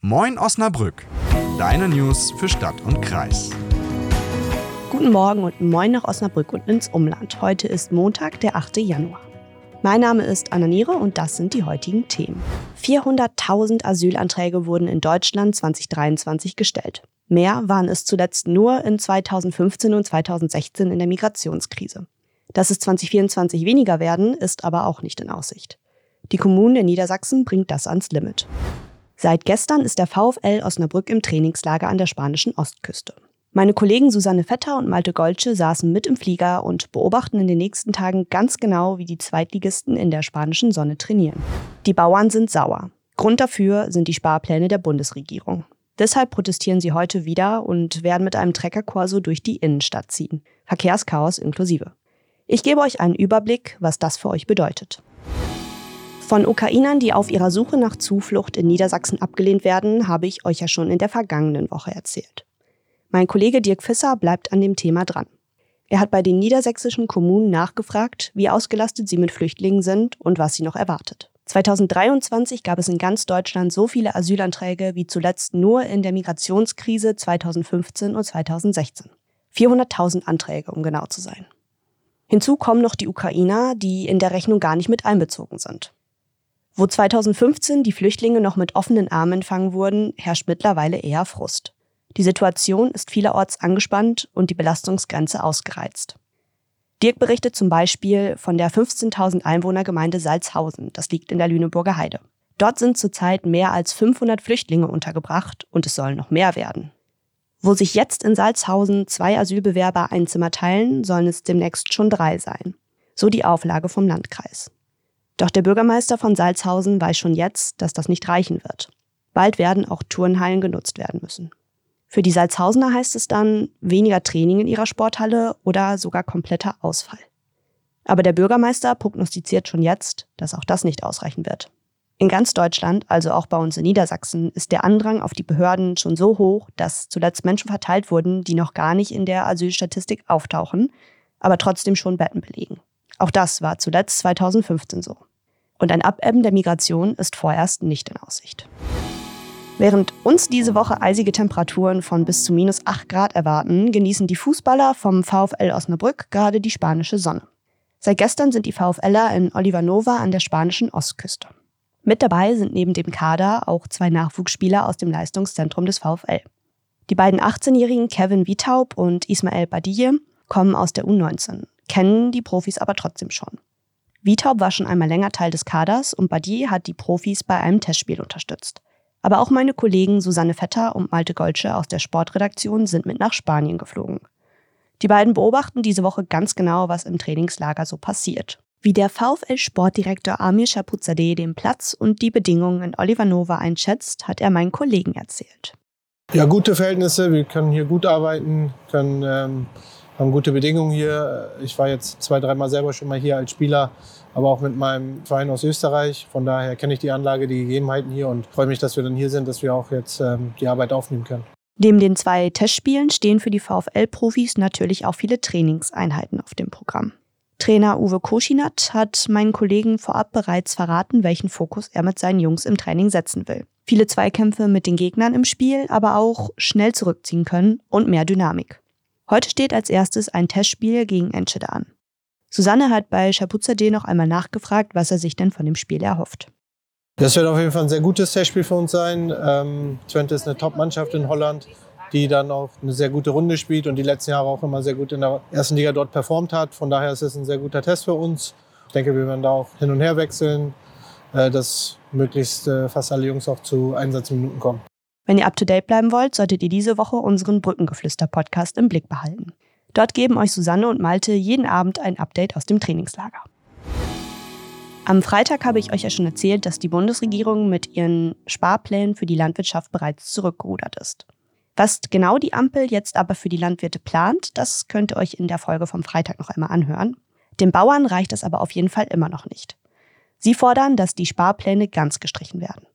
Moin Osnabrück, deine News für Stadt und Kreis. Guten Morgen und moin nach Osnabrück und ins Umland. Heute ist Montag, der 8. Januar. Mein Name ist Anna Niere und das sind die heutigen Themen. 400.000 Asylanträge wurden in Deutschland 2023 gestellt. Mehr waren es zuletzt nur in 2015 und 2016 in der Migrationskrise. Dass es 2024 weniger werden, ist aber auch nicht in Aussicht. Die Kommunen in Niedersachsen bringt das ans Limit. Seit gestern ist der VfL Osnabrück im Trainingslager an der spanischen Ostküste. Meine Kollegen Susanne Vetter und Malte Goldsche saßen mit im Flieger und beobachten in den nächsten Tagen ganz genau, wie die Zweitligisten in der spanischen Sonne trainieren. Die Bauern sind sauer. Grund dafür sind die Sparpläne der Bundesregierung. Deshalb protestieren sie heute wieder und werden mit einem Treckerkorso durch die Innenstadt ziehen. Verkehrschaos inklusive. Ich gebe euch einen Überblick, was das für euch bedeutet. Von Ukrainern, die auf ihrer Suche nach Zuflucht in Niedersachsen abgelehnt werden, habe ich euch ja schon in der vergangenen Woche erzählt. Mein Kollege Dirk Fisser bleibt an dem Thema dran. Er hat bei den niedersächsischen Kommunen nachgefragt, wie ausgelastet sie mit Flüchtlingen sind und was sie noch erwartet. 2023 gab es in ganz Deutschland so viele Asylanträge wie zuletzt nur in der Migrationskrise 2015 und 2016. 400.000 Anträge, um genau zu sein. Hinzu kommen noch die Ukrainer, die in der Rechnung gar nicht mit einbezogen sind. Wo 2015 die Flüchtlinge noch mit offenen Armen empfangen wurden, herrscht mittlerweile eher Frust. Die Situation ist vielerorts angespannt und die Belastungsgrenze ausgereizt. Dirk berichtet zum Beispiel von der 15.000 Einwohnergemeinde Salzhausen, das liegt in der Lüneburger Heide. Dort sind zurzeit mehr als 500 Flüchtlinge untergebracht und es sollen noch mehr werden. Wo sich jetzt in Salzhausen zwei Asylbewerber ein Zimmer teilen, sollen es demnächst schon drei sein. So die Auflage vom Landkreis. Doch der Bürgermeister von Salzhausen weiß schon jetzt, dass das nicht reichen wird. Bald werden auch Turnhallen genutzt werden müssen. Für die Salzhausener heißt es dann weniger Training in ihrer Sporthalle oder sogar kompletter Ausfall. Aber der Bürgermeister prognostiziert schon jetzt, dass auch das nicht ausreichen wird. In ganz Deutschland, also auch bei uns in Niedersachsen, ist der Andrang auf die Behörden schon so hoch, dass zuletzt Menschen verteilt wurden, die noch gar nicht in der Asylstatistik auftauchen, aber trotzdem schon Betten belegen. Auch das war zuletzt 2015 so. Und ein Abebben der Migration ist vorerst nicht in Aussicht. Während uns diese Woche eisige Temperaturen von bis zu minus 8 Grad erwarten, genießen die Fußballer vom VfL Osnabrück gerade die spanische Sonne. Seit gestern sind die VfLer in Olivanova an der spanischen Ostküste. Mit dabei sind neben dem Kader auch zwei Nachwuchsspieler aus dem Leistungszentrum des VfL. Die beiden 18-jährigen Kevin Wietaub und Ismael Badille kommen aus der U19, kennen die Profis aber trotzdem schon. Wietaub war schon einmal länger Teil des Kaders und Badier hat die Profis bei einem Testspiel unterstützt. Aber auch meine Kollegen Susanne Vetter und Malte Golsche aus der Sportredaktion sind mit nach Spanien geflogen. Die beiden beobachten diese Woche ganz genau, was im Trainingslager so passiert. Wie der VfL-Sportdirektor Amir Shapuzadeh den Platz und die Bedingungen in Oliver Nova einschätzt, hat er meinen Kollegen erzählt. Ja, gute Verhältnisse. Wir können hier gut arbeiten, können ähm, haben gute Bedingungen hier. Ich war jetzt zwei, dreimal selber schon mal hier als Spieler, aber auch mit meinem Verein aus Österreich. Von daher kenne ich die Anlage, die Gegebenheiten hier und freue mich, dass wir dann hier sind, dass wir auch jetzt ähm, die Arbeit aufnehmen können. Neben den zwei Testspielen stehen für die VfL-Profis natürlich auch viele Trainingseinheiten auf dem Programm. Trainer Uwe Koschinat hat meinen Kollegen vorab bereits verraten, welchen Fokus er mit seinen Jungs im Training setzen will. Viele Zweikämpfe mit den Gegnern im Spiel, aber auch schnell zurückziehen können und mehr Dynamik. Heute steht als erstes ein Testspiel gegen Enschede an. Susanne hat bei Schapuzadeh noch einmal nachgefragt, was er sich denn von dem Spiel erhofft. Das wird auf jeden Fall ein sehr gutes Testspiel für uns sein. Ähm, Twente ist eine Top-Mannschaft in Holland, die dann auch eine sehr gute Runde spielt und die letzten Jahre auch immer sehr gut in der ersten Liga dort performt hat. Von daher ist es ein sehr guter Test für uns. Ich denke, wir werden da auch hin und her wechseln, äh, dass möglichst äh, fast alle Jungs auch zu Einsatzminuten kommen. Wenn ihr up-to-date bleiben wollt, solltet ihr diese Woche unseren Brückengeflüster-Podcast im Blick behalten. Dort geben euch Susanne und Malte jeden Abend ein Update aus dem Trainingslager. Am Freitag habe ich euch ja schon erzählt, dass die Bundesregierung mit ihren Sparplänen für die Landwirtschaft bereits zurückgerudert ist. Was genau die Ampel jetzt aber für die Landwirte plant, das könnt ihr euch in der Folge vom Freitag noch einmal anhören. Den Bauern reicht das aber auf jeden Fall immer noch nicht. Sie fordern, dass die Sparpläne ganz gestrichen werden.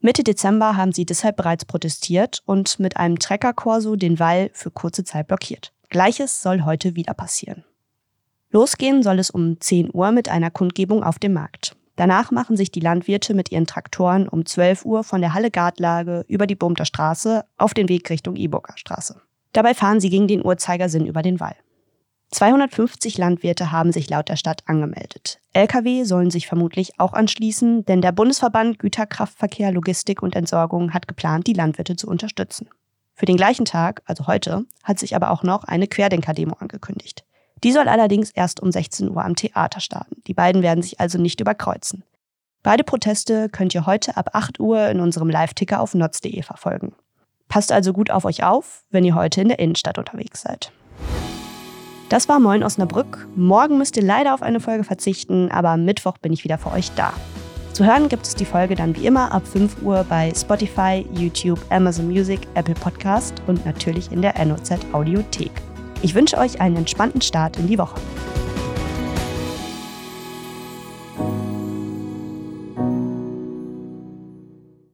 Mitte Dezember haben sie deshalb bereits protestiert und mit einem Treckerkorso den Wall für kurze Zeit blockiert. Gleiches soll heute wieder passieren. Losgehen soll es um 10 Uhr mit einer Kundgebung auf dem Markt. Danach machen sich die Landwirte mit ihren Traktoren um 12 Uhr von der Halle Gartlage über die Bumter Straße auf den Weg Richtung Iburger Straße. Dabei fahren sie gegen den Uhrzeigersinn über den Wall. 250 Landwirte haben sich laut der Stadt angemeldet. Lkw sollen sich vermutlich auch anschließen, denn der Bundesverband Güterkraftverkehr, Logistik und Entsorgung hat geplant, die Landwirte zu unterstützen. Für den gleichen Tag, also heute, hat sich aber auch noch eine Querdenker-Demo angekündigt. Die soll allerdings erst um 16 Uhr am Theater starten. Die beiden werden sich also nicht überkreuzen. Beide Proteste könnt ihr heute ab 8 Uhr in unserem Live-Ticker auf notz.de verfolgen. Passt also gut auf euch auf, wenn ihr heute in der Innenstadt unterwegs seid. Das war Moin Osnabrück. Morgen müsst ihr leider auf eine Folge verzichten, aber am Mittwoch bin ich wieder für euch da. Zu hören gibt es die Folge dann wie immer ab 5 Uhr bei Spotify, YouTube, Amazon Music, Apple Podcast und natürlich in der NOZ Audiothek. Ich wünsche euch einen entspannten Start in die Woche.